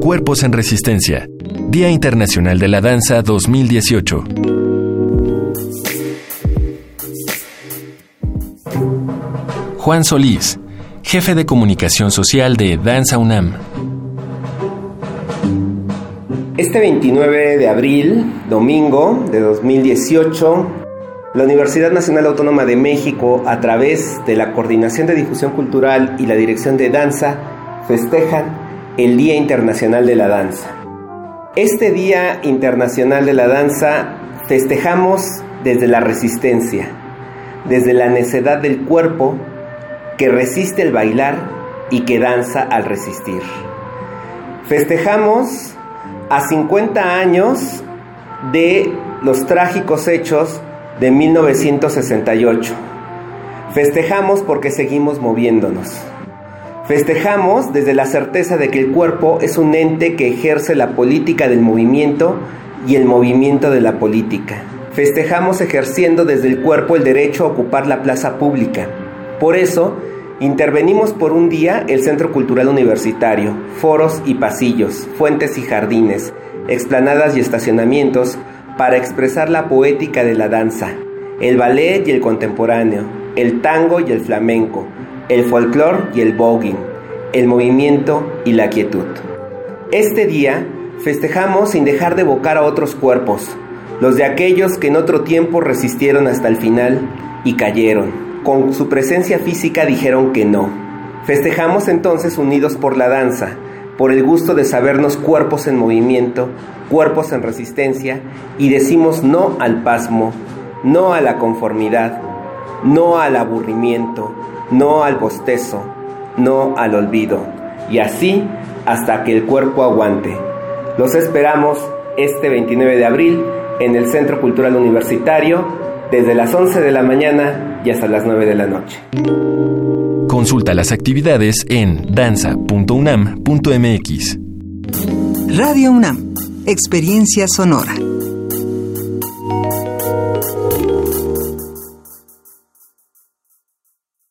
Cuerpos en Resistencia. Día Internacional de la Danza 2018. Juan Solís, jefe de comunicación social de Danza UNAM. Este 29 de abril, domingo de 2018, la Universidad Nacional Autónoma de México, a través de la Coordinación de Difusión Cultural y la Dirección de Danza, festejan el Día Internacional de la Danza. Este Día Internacional de la Danza festejamos desde la resistencia, desde la necedad del cuerpo que resiste el bailar y que danza al resistir. Festejamos a 50 años de los trágicos hechos de 1968. Festejamos porque seguimos moviéndonos. Festejamos desde la certeza de que el cuerpo es un ente que ejerce la política del movimiento y el movimiento de la política. Festejamos ejerciendo desde el cuerpo el derecho a ocupar la plaza pública. Por eso, intervenimos por un día el Centro Cultural Universitario, foros y pasillos, fuentes y jardines, explanadas y estacionamientos para expresar la poética de la danza, el ballet y el contemporáneo, el tango y el flamenco, el folclore y el voguing, el movimiento y la quietud. Este día festejamos sin dejar de evocar a otros cuerpos, los de aquellos que en otro tiempo resistieron hasta el final y cayeron. Con su presencia física dijeron que no. Festejamos entonces unidos por la danza, por el gusto de sabernos cuerpos en movimiento, cuerpos en resistencia, y decimos no al pasmo, no a la conformidad, no al aburrimiento, no al bostezo, no al olvido, y así hasta que el cuerpo aguante. Los esperamos este 29 de abril en el Centro Cultural Universitario desde las 11 de la mañana y hasta las 9 de la noche. Consulta las actividades en danza.unam.mx. Radio UNAM, Experiencia Sonora.